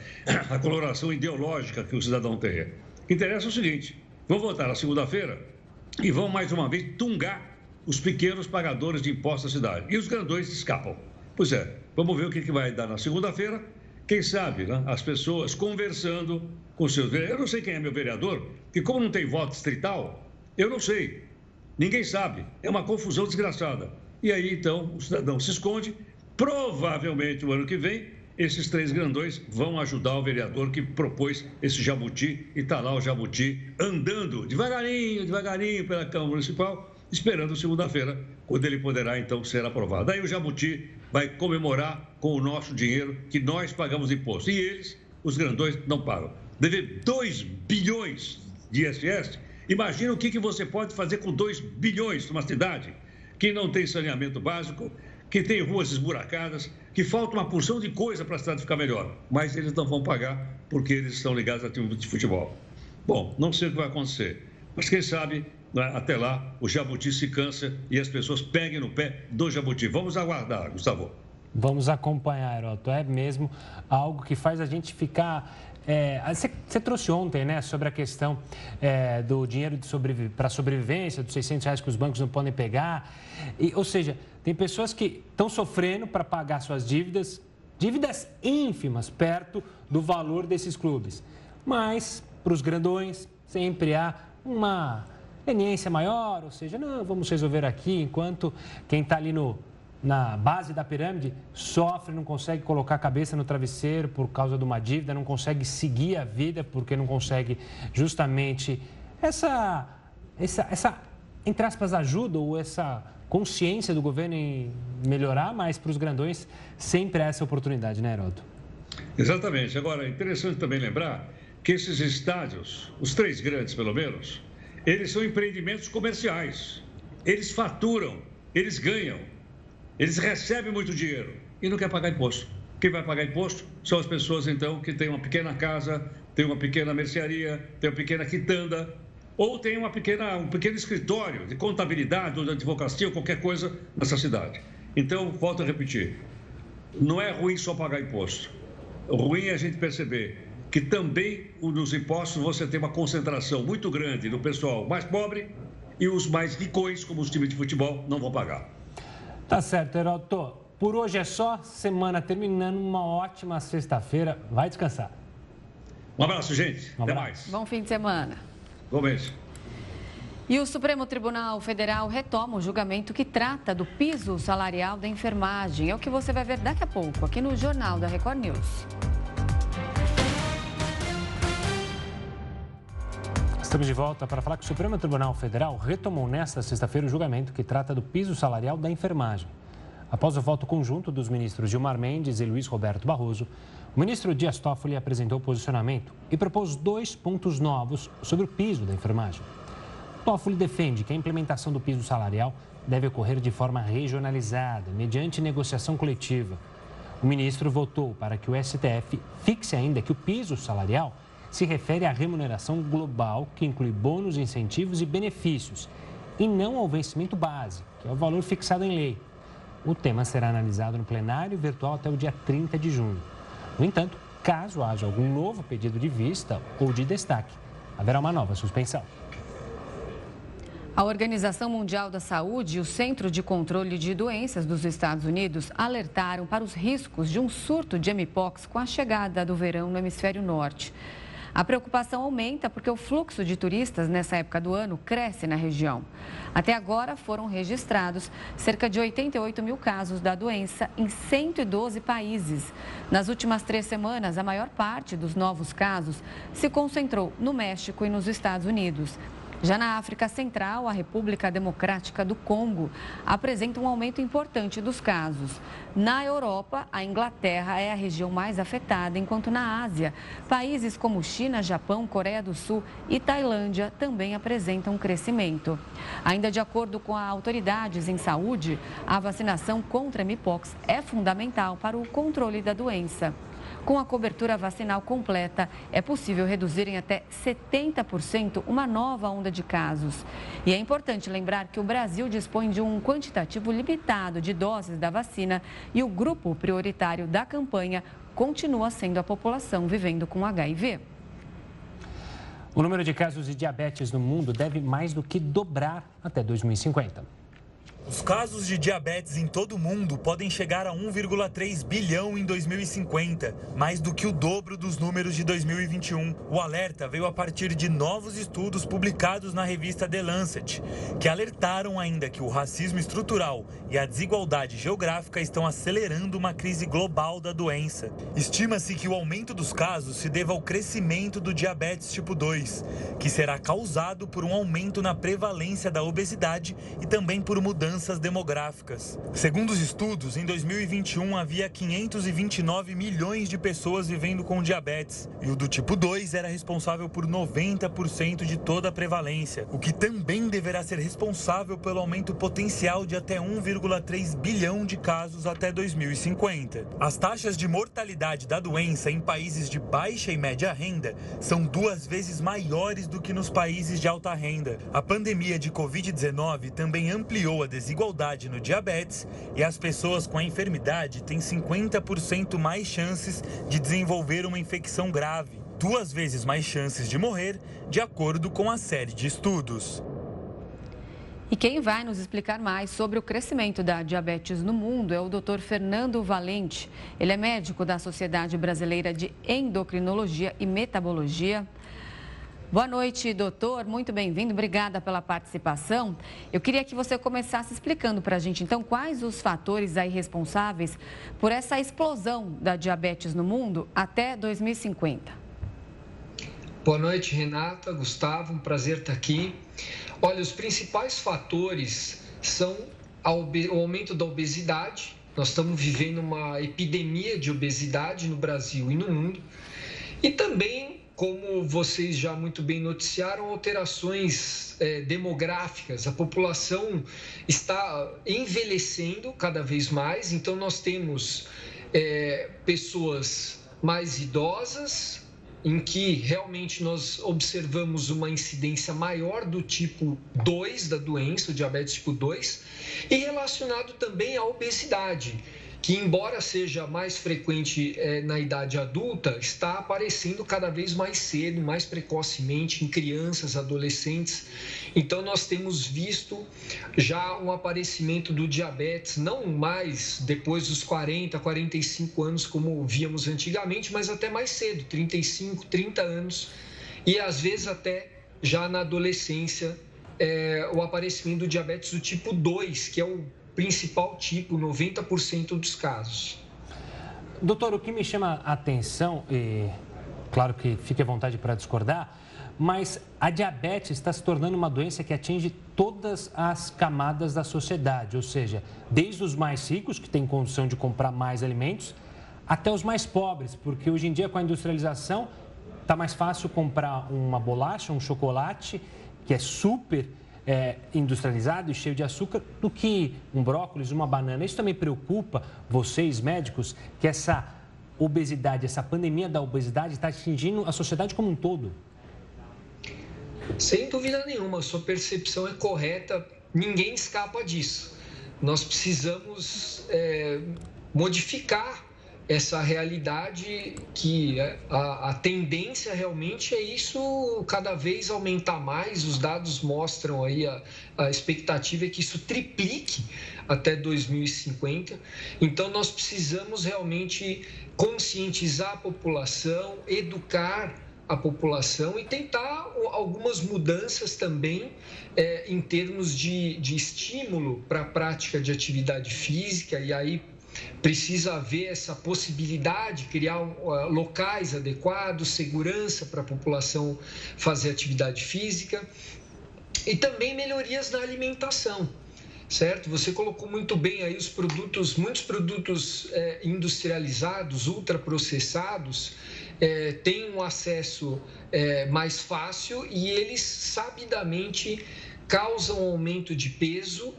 a coloração ideológica que o cidadão que interessa o seguinte: vão votar na segunda-feira e vão mais uma vez tungar os pequenos pagadores de impostos da cidade. E os grandões escapam. Pois é, vamos ver o que, que vai dar na segunda-feira. Quem sabe, né? as pessoas conversando com seus vereadores. Eu não sei quem é meu vereador, que como não tem voto distrital, eu não sei. Ninguém sabe. É uma confusão desgraçada. E aí, então, o cidadão se esconde. Provavelmente, o ano que vem, esses três grandões vão ajudar o vereador que propôs esse jabuti. E está lá o jabuti andando devagarinho, devagarinho pela Câmara Municipal, esperando segunda-feira, quando ele poderá, então, ser aprovado. Aí o jabuti vai comemorar com o nosso dinheiro que nós pagamos imposto. E eles, os grandões, não pagam. Dever 2 bilhões de ISS, imagina o que, que você pode fazer com 2 bilhões numa cidade que não tem saneamento básico, que tem ruas esburacadas, que falta uma porção de coisa para a cidade ficar melhor. Mas eles não vão pagar porque eles estão ligados a time de futebol. Bom, não sei o que vai acontecer, mas quem sabe né, até lá o jabuti se cansa e as pessoas peguem no pé do jabuti. Vamos aguardar, Gustavo. Vamos acompanhar, Heroto. É mesmo algo que faz a gente ficar. É, você, você, trouxe ontem, né, sobre a questão é, do dinheiro para sobrevivência, dos 600 reais que os bancos não podem pegar. E, ou seja, tem pessoas que estão sofrendo para pagar suas dívidas, dívidas ínfimas, perto do valor desses clubes. Mas, para os grandões, sempre há uma leniência maior, ou seja, não, vamos resolver aqui, enquanto quem está ali no, na base da pirâmide sofre, não consegue colocar a cabeça no travesseiro por causa de uma dívida, não consegue seguir a vida porque não consegue justamente essa, essa, essa entre aspas, ajuda ou essa consciência do governo em melhorar, mas para os grandões sempre há essa oportunidade, né, Heroto? Exatamente. Agora, é interessante também lembrar que esses estádios, os três grandes pelo menos, eles são empreendimentos comerciais. Eles faturam, eles ganham. Eles recebem muito dinheiro e não quer pagar imposto. Quem vai pagar imposto são as pessoas, então, que têm uma pequena casa, têm uma pequena mercearia, têm uma pequena quitanda, ou tem uma pequena, um pequeno escritório de contabilidade ou de advocacia ou qualquer coisa nessa cidade. Então, volto a repetir, não é ruim só pagar imposto. O ruim é a gente perceber que também nos impostos você tem uma concentração muito grande do pessoal mais pobre e os mais ricões, como os times de futebol, não vão pagar. Tá certo, Heroto. Por hoje é só. Semana terminando. Uma ótima sexta-feira. Vai descansar. Um abraço, gente. Um abraço. Até mais. Bom fim de semana. Bom mês. E o Supremo Tribunal Federal retoma o julgamento que trata do piso salarial da enfermagem. É o que você vai ver daqui a pouco aqui no Jornal da Record News. Estamos de volta para falar que o Supremo Tribunal Federal retomou nesta sexta-feira o julgamento que trata do piso salarial da enfermagem. Após o voto conjunto dos ministros Gilmar Mendes e Luiz Roberto Barroso, o ministro Dias Toffoli apresentou posicionamento e propôs dois pontos novos sobre o piso da enfermagem. Toffoli defende que a implementação do piso salarial deve ocorrer de forma regionalizada, mediante negociação coletiva. O ministro votou para que o STF fixe ainda que o piso salarial se refere à remuneração global, que inclui bônus, incentivos e benefícios, e não ao vencimento base, que é o valor fixado em lei. O tema será analisado no plenário virtual até o dia 30 de junho. No entanto, caso haja algum novo pedido de vista ou de destaque, haverá uma nova suspensão. A Organização Mundial da Saúde e o Centro de Controle de Doenças dos Estados Unidos alertaram para os riscos de um surto de mpox com a chegada do verão no hemisfério norte. A preocupação aumenta porque o fluxo de turistas nessa época do ano cresce na região. Até agora foram registrados cerca de 88 mil casos da doença em 112 países. Nas últimas três semanas, a maior parte dos novos casos se concentrou no México e nos Estados Unidos. Já na África Central, a República Democrática do Congo apresenta um aumento importante dos casos. Na Europa, a Inglaterra é a região mais afetada, enquanto na Ásia, países como China, Japão, Coreia do Sul e Tailândia também apresentam crescimento. Ainda de acordo com as autoridades em saúde, a vacinação contra a Mpox é fundamental para o controle da doença. Com a cobertura vacinal completa, é possível reduzir em até 70% uma nova onda de casos. E é importante lembrar que o Brasil dispõe de um quantitativo limitado de doses da vacina e o grupo prioritário da campanha continua sendo a população vivendo com HIV. O número de casos de diabetes no mundo deve mais do que dobrar até 2050. Os casos de diabetes em todo o mundo podem chegar a 1,3 bilhão em 2050, mais do que o dobro dos números de 2021. O alerta veio a partir de novos estudos publicados na revista The Lancet, que alertaram ainda que o racismo estrutural e a desigualdade geográfica estão acelerando uma crise global da doença. Estima-se que o aumento dos casos se deva ao crescimento do diabetes tipo 2, que será causado por um aumento na prevalência da obesidade e também por mudanças mudanças demográficas. Segundo os estudos, em 2021 havia 529 milhões de pessoas vivendo com diabetes e o do tipo 2 era responsável por 90% de toda a prevalência, o que também deverá ser responsável pelo aumento potencial de até 1,3 bilhão de casos até 2050. As taxas de mortalidade da doença em países de baixa e média renda são duas vezes maiores do que nos países de alta renda. A pandemia de Covid-19 também ampliou a desigualdade desigualdade no diabetes e as pessoas com a enfermidade têm 50% mais chances de desenvolver uma infecção grave, duas vezes mais chances de morrer, de acordo com a série de estudos. E quem vai nos explicar mais sobre o crescimento da diabetes no mundo é o Dr. Fernando Valente. Ele é médico da Sociedade Brasileira de Endocrinologia e Metabologia. Boa noite, doutor. Muito bem-vindo. Obrigada pela participação. Eu queria que você começasse explicando para a gente, então, quais os fatores aí responsáveis por essa explosão da diabetes no mundo até 2050. Boa noite, Renata, Gustavo. Um prazer estar aqui. Olha, os principais fatores são o aumento da obesidade. Nós estamos vivendo uma epidemia de obesidade no Brasil e no mundo. E também como vocês já muito bem noticiaram, alterações é, demográficas. A população está envelhecendo cada vez mais, então nós temos é, pessoas mais idosas, em que realmente nós observamos uma incidência maior do tipo 2 da doença, o diabetes tipo 2, e relacionado também à obesidade que, embora seja mais frequente é, na idade adulta, está aparecendo cada vez mais cedo, mais precocemente em crianças, adolescentes. Então, nós temos visto já um aparecimento do diabetes, não mais depois dos 40, 45 anos, como víamos antigamente, mas até mais cedo 35, 30 anos e às vezes até já na adolescência. É, o aparecimento do diabetes do tipo 2, que é o principal tipo, 90% dos casos. Doutor, o que me chama a atenção, e claro que fique à vontade para discordar, mas a diabetes está se tornando uma doença que atinge todas as camadas da sociedade, ou seja, desde os mais ricos, que têm condição de comprar mais alimentos, até os mais pobres, porque hoje em dia com a industrialização está mais fácil comprar uma bolacha, um chocolate, que é super é, industrializado e cheio de açúcar do que um brócolis, uma banana. Isso também preocupa vocês, médicos, que essa obesidade, essa pandemia da obesidade está atingindo a sociedade como um todo? Sem dúvida nenhuma, sua percepção é correta, ninguém escapa disso. Nós precisamos é, modificar essa realidade que a, a, tendência realmente é isso cada vez aumentar mais. Os dados mostram aí a, a expectativa é que isso triplique até 2050. Então nós precisamos realmente conscientizar a população, educar a população e tentar algumas mudanças também é, em termos de, de estímulo para a prática de atividade física e aí Precisa haver essa possibilidade, criar locais adequados, segurança para a população fazer atividade física e também melhorias na alimentação certo? Você colocou muito bem aí os produtos, muitos produtos é, industrializados, ultraprocessados, é, têm um acesso é, mais fácil e eles sabidamente causam aumento de peso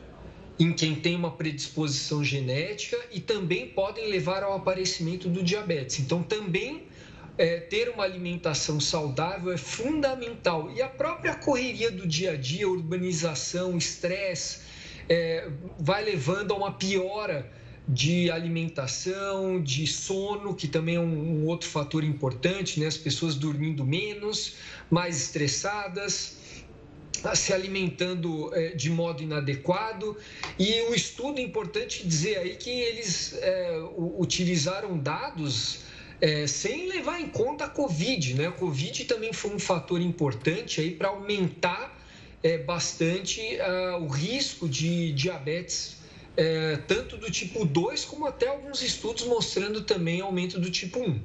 em quem tem uma predisposição genética e também podem levar ao aparecimento do diabetes. Então, também é, ter uma alimentação saudável é fundamental. E a própria correria do dia a dia, urbanização, estresse, é, vai levando a uma piora de alimentação, de sono, que também é um, um outro fator importante, né? As pessoas dormindo menos, mais estressadas se alimentando é, de modo inadequado. E o estudo, é importante dizer aí que eles é, utilizaram dados é, sem levar em conta a Covid. Né? A Covid também foi um fator importante aí para aumentar bastante o risco de diabetes, tanto do tipo 2 como até alguns estudos mostrando também aumento do tipo 1.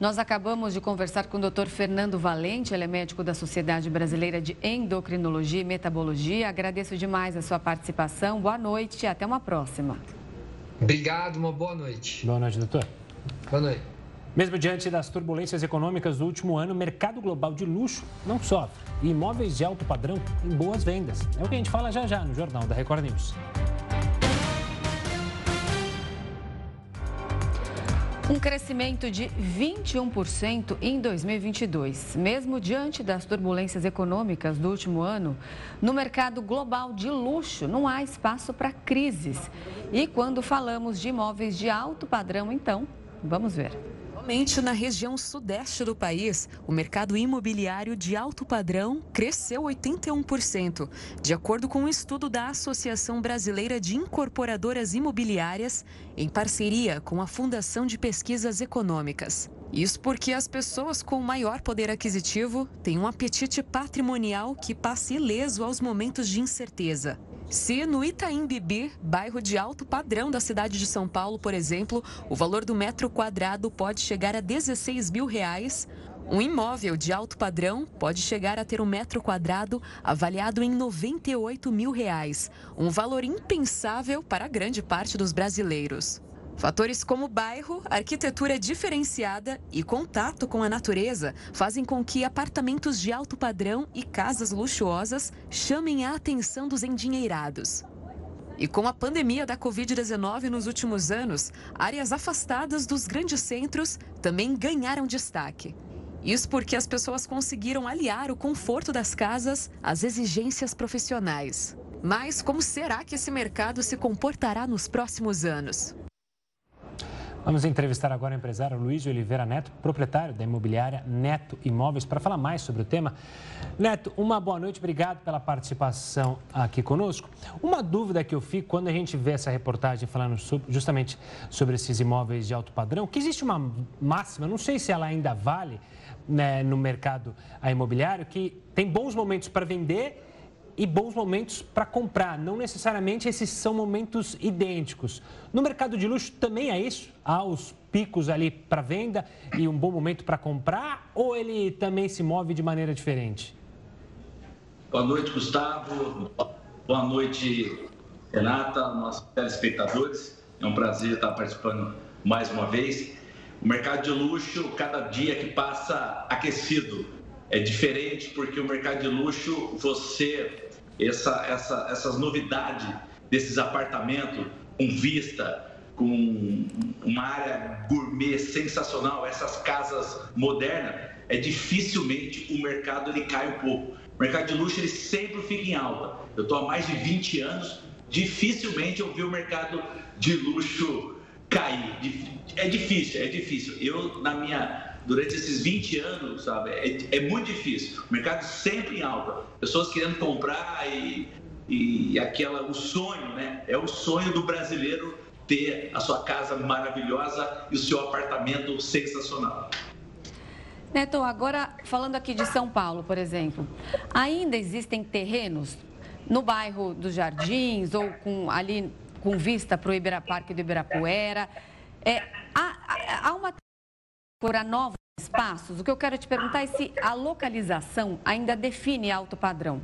Nós acabamos de conversar com o Dr. Fernando Valente, ele é médico da Sociedade Brasileira de Endocrinologia e Metabologia. Agradeço demais a sua participação. Boa noite e até uma próxima. Obrigado, uma boa noite. Boa noite, doutor. Boa noite. Mesmo diante das turbulências econômicas do último ano, o mercado global de luxo não sofre e imóveis de alto padrão em boas vendas. É o que a gente fala já já no Jornal da Record News. Um crescimento de 21% em 2022. Mesmo diante das turbulências econômicas do último ano, no mercado global de luxo não há espaço para crises. E quando falamos de imóveis de alto padrão, então, vamos ver. Somente na região sudeste do país, o mercado imobiliário de alto padrão cresceu 81%, de acordo com um estudo da Associação Brasileira de Incorporadoras Imobiliárias, em parceria com a Fundação de Pesquisas Econômicas. Isso porque as pessoas com maior poder aquisitivo têm um apetite patrimonial que passa ileso aos momentos de incerteza. Se no Itaim Bibi, bairro de alto padrão da cidade de São Paulo, por exemplo, o valor do metro quadrado pode chegar a 16 mil reais, um imóvel de alto padrão pode chegar a ter um metro quadrado avaliado em 98 mil reais, um valor impensável para grande parte dos brasileiros. Fatores como bairro, arquitetura diferenciada e contato com a natureza fazem com que apartamentos de alto padrão e casas luxuosas chamem a atenção dos endinheirados. E com a pandemia da Covid-19 nos últimos anos, áreas afastadas dos grandes centros também ganharam destaque. Isso porque as pessoas conseguiram aliar o conforto das casas às exigências profissionais. Mas como será que esse mercado se comportará nos próximos anos? Vamos entrevistar agora o empresário Luiz Oliveira Neto, proprietário da imobiliária Neto Imóveis, para falar mais sobre o tema. Neto, uma boa noite, obrigado pela participação aqui conosco. Uma dúvida que eu fico quando a gente vê essa reportagem falando sobre, justamente sobre esses imóveis de alto padrão, que existe uma máxima, não sei se ela ainda vale né, no mercado imobiliário, que tem bons momentos para vender e bons momentos para comprar. Não necessariamente esses são momentos idênticos. No mercado de luxo também é isso? Há os picos ali para venda e um bom momento para comprar? Ou ele também se move de maneira diferente? Boa noite, Gustavo. Boa noite, Renata, nossos telespectadores. É um prazer estar participando mais uma vez. O mercado de luxo, cada dia que passa aquecido, é diferente porque o mercado de luxo, você, essa, essa, essas novidades desses apartamentos com vista, com uma área gourmet sensacional, essas casas modernas, é dificilmente o mercado ele cai um pouco. O mercado de luxo ele sempre fica em alta. Eu estou há mais de 20 anos, dificilmente eu vi o mercado de luxo cair. É difícil, é difícil. Eu, na minha durante esses 20 anos, sabe? É, é, muito difícil. O mercado sempre em alta. Pessoas querendo comprar e, e aquela, o sonho, né? É o sonho do brasileiro ter a sua casa maravilhosa e o seu apartamento sensacional. Neto, agora falando aqui de São Paulo, por exemplo, ainda existem terrenos no bairro dos Jardins ou com, ali com vista para o Ibira Parque do Ibirapuera. É, há, há uma procurar novos espaços, o que eu quero te perguntar é se a localização ainda define alto padrão.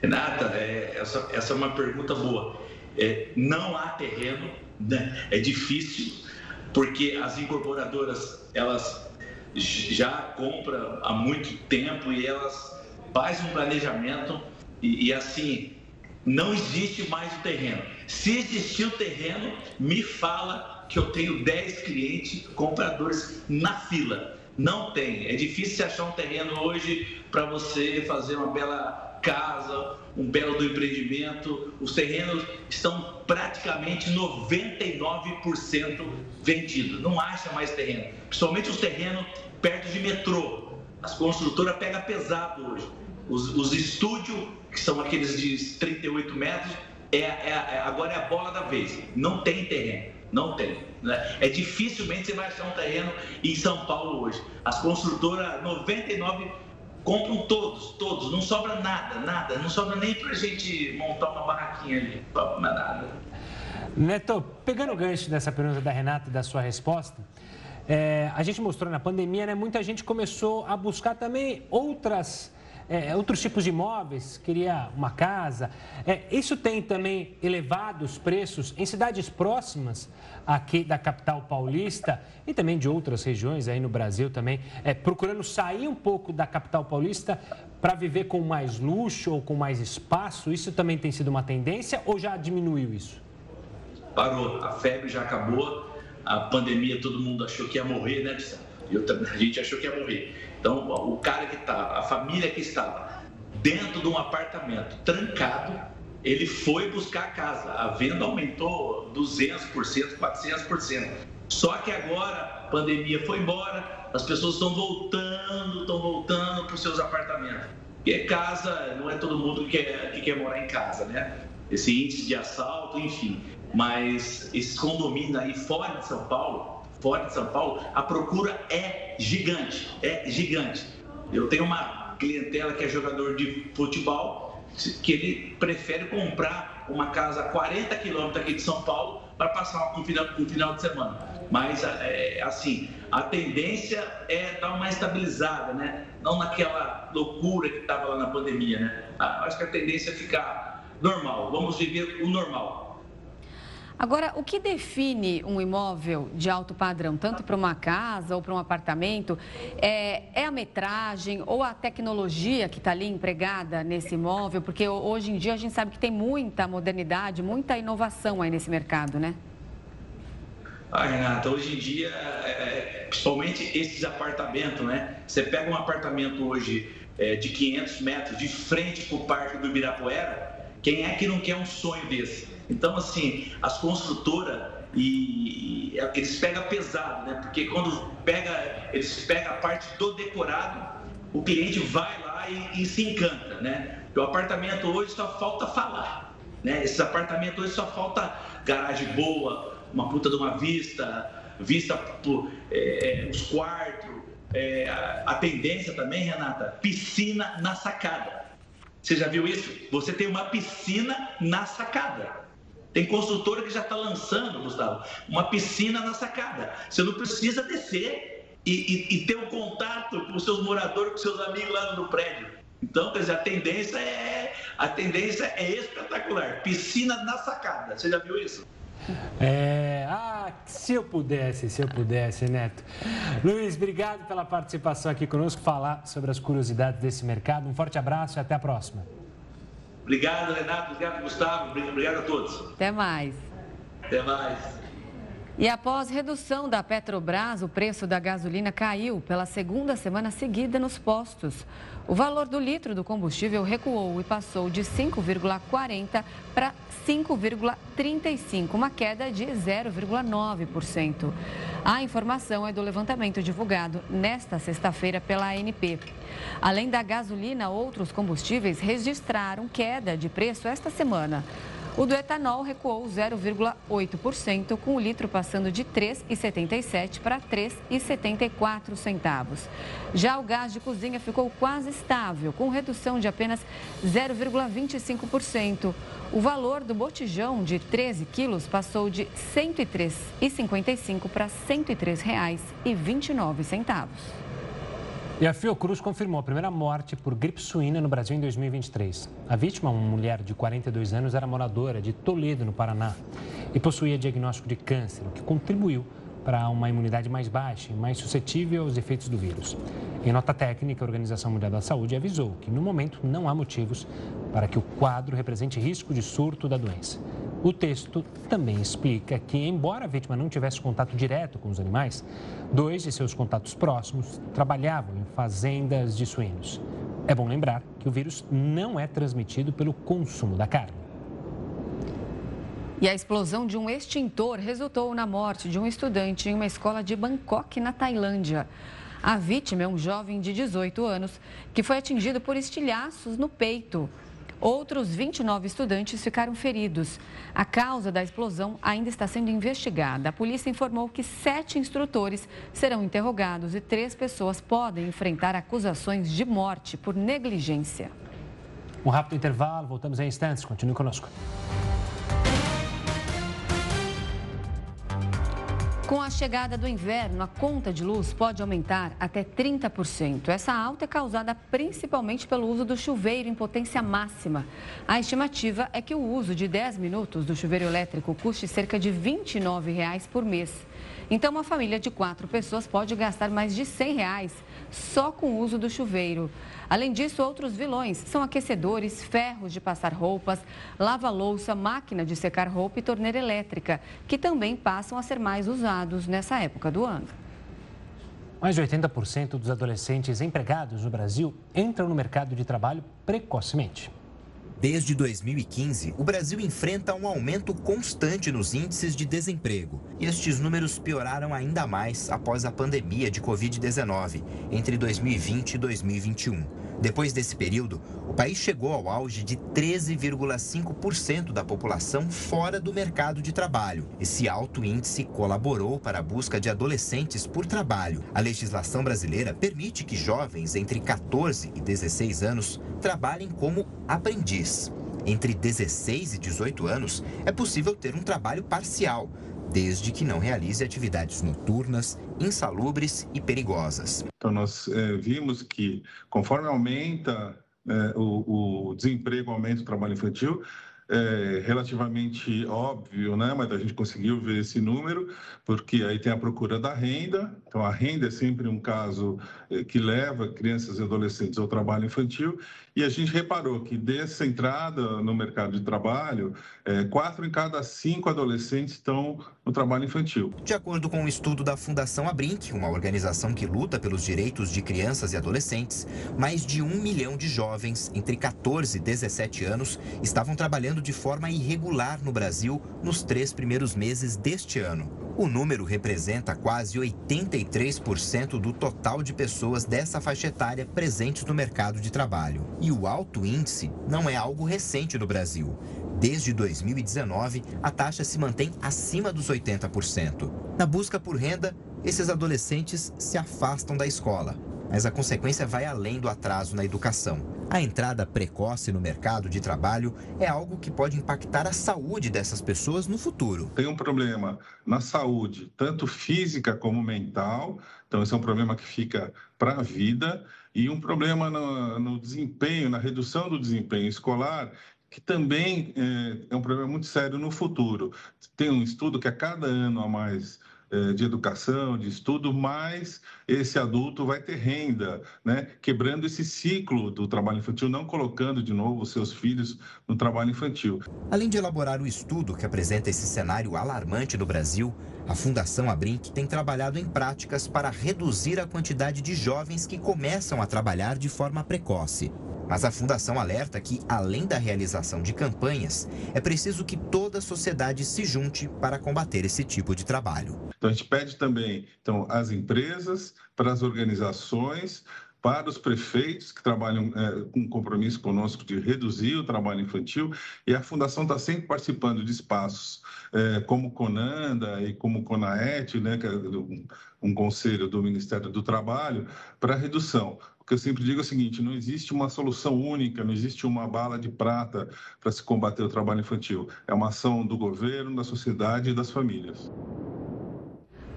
Renata, é, essa, essa é uma pergunta boa. É, não há terreno, né? é difícil, porque as incorporadoras elas já compram há muito tempo e elas fazem um planejamento e, e assim não existe mais o terreno. Se existir o terreno, me fala que eu tenho 10 clientes compradores na fila. Não tem. É difícil achar um terreno hoje para você fazer uma bela casa, um belo do empreendimento. Os terrenos estão praticamente 99% vendidos. Não acha mais terreno. Principalmente os terrenos perto de metrô. As construtoras pegam pesado hoje. Os, os estúdios, que são aqueles de 38 metros, é, é, é, agora é a bola da vez. Não tem terreno. Não tem. Né? É dificilmente você vai achar um terreno em São Paulo hoje. As construtoras, 99 compram todos, todos, não sobra nada, nada, não sobra nem para gente montar uma barraquinha ali, não nada. Neto, pegando o gancho dessa pergunta da Renata e da sua resposta, é, a gente mostrou na pandemia, né, muita gente começou a buscar também outras é, outros tipos de imóveis, queria uma casa. É, isso tem também elevado os preços em cidades próximas aqui da capital paulista e também de outras regiões aí no Brasil também, é, procurando sair um pouco da capital paulista para viver com mais luxo ou com mais espaço. Isso também tem sido uma tendência ou já diminuiu isso? Parou, a febre já acabou, a pandemia todo mundo achou que ia morrer, né? Eu, a gente achou que ia morrer. Então, o cara que estava, tá, a família que estava dentro de um apartamento trancado, ele foi buscar a casa. A venda aumentou 200%, 400%. Só que agora a pandemia foi embora, as pessoas estão voltando, estão voltando para os seus apartamentos. E casa, não é todo mundo que quer, que quer morar em casa, né? Esse índice de assalto, enfim. Mas esses condomínios aí fora de São Paulo, fora de São Paulo, a procura é gigante, é gigante. Eu tenho uma clientela que é jogador de futebol, que ele prefere comprar uma casa a 40 quilômetros aqui de São Paulo para passar um final, um final de semana. Mas, é, assim, a tendência é dar uma estabilizada, né? Não naquela loucura que estava lá na pandemia, né? Acho que a tendência é ficar normal. Vamos viver o normal. Agora, o que define um imóvel de alto padrão, tanto para uma casa ou para um apartamento, é, é, a metragem ou a tecnologia que está ali empregada nesse imóvel? Porque hoje em dia a gente sabe que tem muita modernidade, muita inovação aí nesse mercado, né? Ah, Renata, hoje em dia, é, é principalmente esses apartamentos, né? Você pega um apartamento hoje é, de 500 metros de frente para o Parque do Ibirapuera, quem é que não quer um sonho desse? Então, assim, as construtoras e, e eles pegam pesado, né? Porque quando pega, eles pegam a parte do decorado, o cliente vai lá e, e se encanta, né? O apartamento hoje só falta falar, né? Esse apartamento hoje só falta garagem boa, uma puta de uma vista, vista por é, é, os quartos, é, a tendência também, Renata, piscina na sacada. Você já viu isso? Você tem uma piscina na sacada. Tem construtora que já está lançando, Gustavo, uma piscina na sacada. Você não precisa descer e, e, e ter um contato com os seus moradores, com seus amigos lá no prédio. Então, quer dizer, a tendência é, a tendência é espetacular. Piscina na sacada. Você já viu isso? É, ah, se eu pudesse, se eu pudesse, Neto. Luiz, obrigado pela participação aqui conosco, falar sobre as curiosidades desse mercado. Um forte abraço e até a próxima. Obrigado, Renato. Obrigado, Gustavo. Obrigado a todos. Até mais. Até mais. E após redução da Petrobras, o preço da gasolina caiu pela segunda semana seguida nos postos. O valor do litro do combustível recuou e passou de 5,40 para 5,35, uma queda de 0,9%. A informação é do levantamento divulgado nesta sexta-feira pela ANP. Além da gasolina, outros combustíveis registraram queda de preço esta semana. O do etanol recuou 0,8%, com o litro passando de 3,77 para 3,74 centavos. Já o gás de cozinha ficou quase estável, com redução de apenas 0,25%. O valor do botijão de 13 quilos passou de R$ 103,55 para R$ 103,29. E a Fiocruz confirmou a primeira morte por gripe suína no Brasil em 2023. A vítima, uma mulher de 42 anos, era moradora de Toledo, no Paraná, e possuía diagnóstico de câncer, o que contribuiu para uma imunidade mais baixa e mais suscetível aos efeitos do vírus. Em nota técnica, a Organização Mundial da Saúde avisou que, no momento, não há motivos para que o quadro represente risco de surto da doença. O texto também explica que, embora a vítima não tivesse contato direto com os animais, dois de seus contatos próximos trabalhavam em fazendas de suínos. É bom lembrar que o vírus não é transmitido pelo consumo da carne. E a explosão de um extintor resultou na morte de um estudante em uma escola de Bangkok, na Tailândia. A vítima é um jovem de 18 anos que foi atingido por estilhaços no peito. Outros 29 estudantes ficaram feridos. A causa da explosão ainda está sendo investigada. A polícia informou que sete instrutores serão interrogados e três pessoas podem enfrentar acusações de morte por negligência. Um rápido intervalo, voltamos em instantes. Continue conosco. Com a chegada do inverno, a conta de luz pode aumentar até 30%. Essa alta é causada principalmente pelo uso do chuveiro em potência máxima. A estimativa é que o uso de 10 minutos do chuveiro elétrico custe cerca de 29 reais por mês. Então, uma família de quatro pessoas pode gastar mais de 100 reais só com o uso do chuveiro. Além disso, outros vilões são aquecedores, ferros de passar roupas, lava-louça, máquina de secar roupa e torneira elétrica, que também passam a ser mais usados nessa época do ano. Mais de 80% dos adolescentes empregados no Brasil entram no mercado de trabalho precocemente. Desde 2015, o Brasil enfrenta um aumento constante nos índices de desemprego. E estes números pioraram ainda mais após a pandemia de Covid-19, entre 2020 e 2021. Depois desse período, o país chegou ao auge de 13,5% da população fora do mercado de trabalho. Esse alto índice colaborou para a busca de adolescentes por trabalho. A legislação brasileira permite que jovens entre 14 e 16 anos trabalhem como aprendiz. Entre 16 e 18 anos, é possível ter um trabalho parcial, desde que não realize atividades noturnas, insalubres e perigosas. Então, nós é, vimos que, conforme aumenta é, o, o, desemprego, aumenta o trabalho infantil, é, relativamente óbvio, né? mas a gente conseguiu ver esse número, porque aí tem a procura da renda, então a renda é sempre um caso que leva crianças e adolescentes ao trabalho infantil, e a gente reparou que dessa entrada no mercado de trabalho, é, quatro em cada cinco adolescentes estão no trabalho infantil. De acordo com um estudo da Fundação Abrinq, uma organização que luta pelos direitos de crianças e adolescentes, mais de um milhão de jovens entre 14 e 17 anos estavam trabalhando de forma irregular no Brasil nos três primeiros meses deste ano. O número representa quase 83% do total de pessoas dessa faixa etária presentes no mercado de trabalho. E o alto índice não é algo recente no Brasil. Desde 2019, a taxa se mantém acima dos 80%. Na busca por renda, esses adolescentes se afastam da escola mas a consequência vai além do atraso na educação. A entrada precoce no mercado de trabalho é algo que pode impactar a saúde dessas pessoas no futuro. Tem um problema na saúde, tanto física como mental, então esse é um problema que fica para a vida, e um problema no, no desempenho, na redução do desempenho escolar, que também é, é, um problema muito sério no futuro. Tem um estudo que a cada ano a mais é, de educação, de estudo, mais esse adulto vai ter renda, né? quebrando esse ciclo do trabalho infantil, não colocando de novo os seus filhos no trabalho infantil. Além de elaborar o estudo que apresenta esse cenário alarmante no Brasil, a Fundação Abrinq tem trabalhado em práticas para reduzir a quantidade de jovens que começam a trabalhar de forma precoce. Mas a Fundação alerta que, além da realização de campanhas, é preciso que toda a sociedade se junte para combater esse tipo de trabalho. Então, a gente pede também então, às empresas, para as organizações, para os prefeitos que trabalham é, com compromisso conosco de reduzir o trabalho infantil e a Fundação está sempre participando de espaços é, como Conanda e como Conaet, né, que é um, um conselho do Ministério do Trabalho, para redução que eu sempre digo é o seguinte: não existe uma solução única, não existe uma bala de prata para se combater o trabalho infantil. É uma ação do governo, da sociedade e das famílias.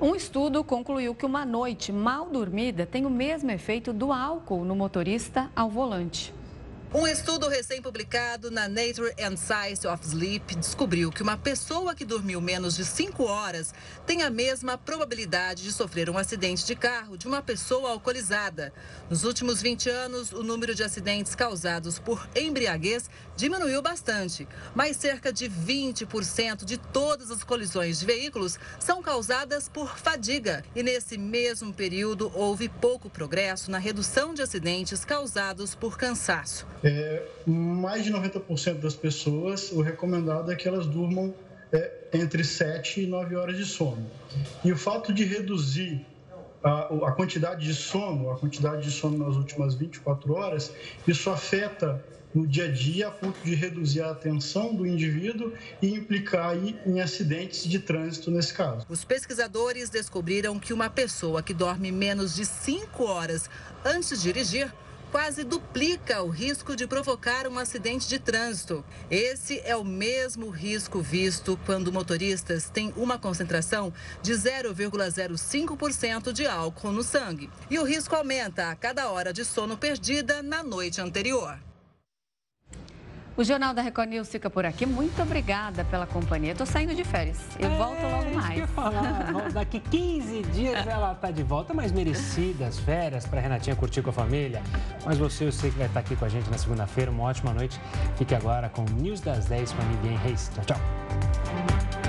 Um estudo concluiu que uma noite mal dormida tem o mesmo efeito do álcool no motorista ao volante. Um estudo recém-publicado na Nature and Science of Sleep descobriu que uma pessoa que dormiu menos de 5 horas tem a mesma probabilidade de sofrer um acidente de carro de uma pessoa alcoolizada. Nos últimos 20 anos, o número de acidentes causados por embriaguez diminuiu bastante, mas cerca de 20% de todas as colisões de veículos são causadas por fadiga. E nesse mesmo período, houve pouco progresso na redução de acidentes causados por cansaço. É, mais de 90% das pessoas, o recomendado é que elas durmam é, entre 7 e 9 horas de sono. E o fato de reduzir a, a, quantidade de sono, a quantidade de sono nas últimas 24 horas, isso afeta no dia a dia a ponto de reduzir a atenção do indivíduo e implicar em acidentes de trânsito nesse caso. Os pesquisadores descobriram que uma pessoa que dorme menos de 5 horas antes de dirigir quase duplica o risco de provocar um acidente de trânsito. Esse é o mesmo risco visto quando motoristas têm uma concentração de 0,05% de álcool no sangue. E o risco aumenta a cada hora de sono perdida na noite anterior. O Jornal da Record News fica por aqui. Muito obrigada pela companhia. Estou saindo de férias. Eu é, volto logo mais. Eu falar. Daqui 15 dias ela está de volta, mas merecidas férias para Renatinha curtir com a família. Mas você, eu sei que vai estar aqui com a gente na segunda-feira. Uma ótima noite. Fique agora com o News das 10 com a Nivien Reis. Tchau, tchau.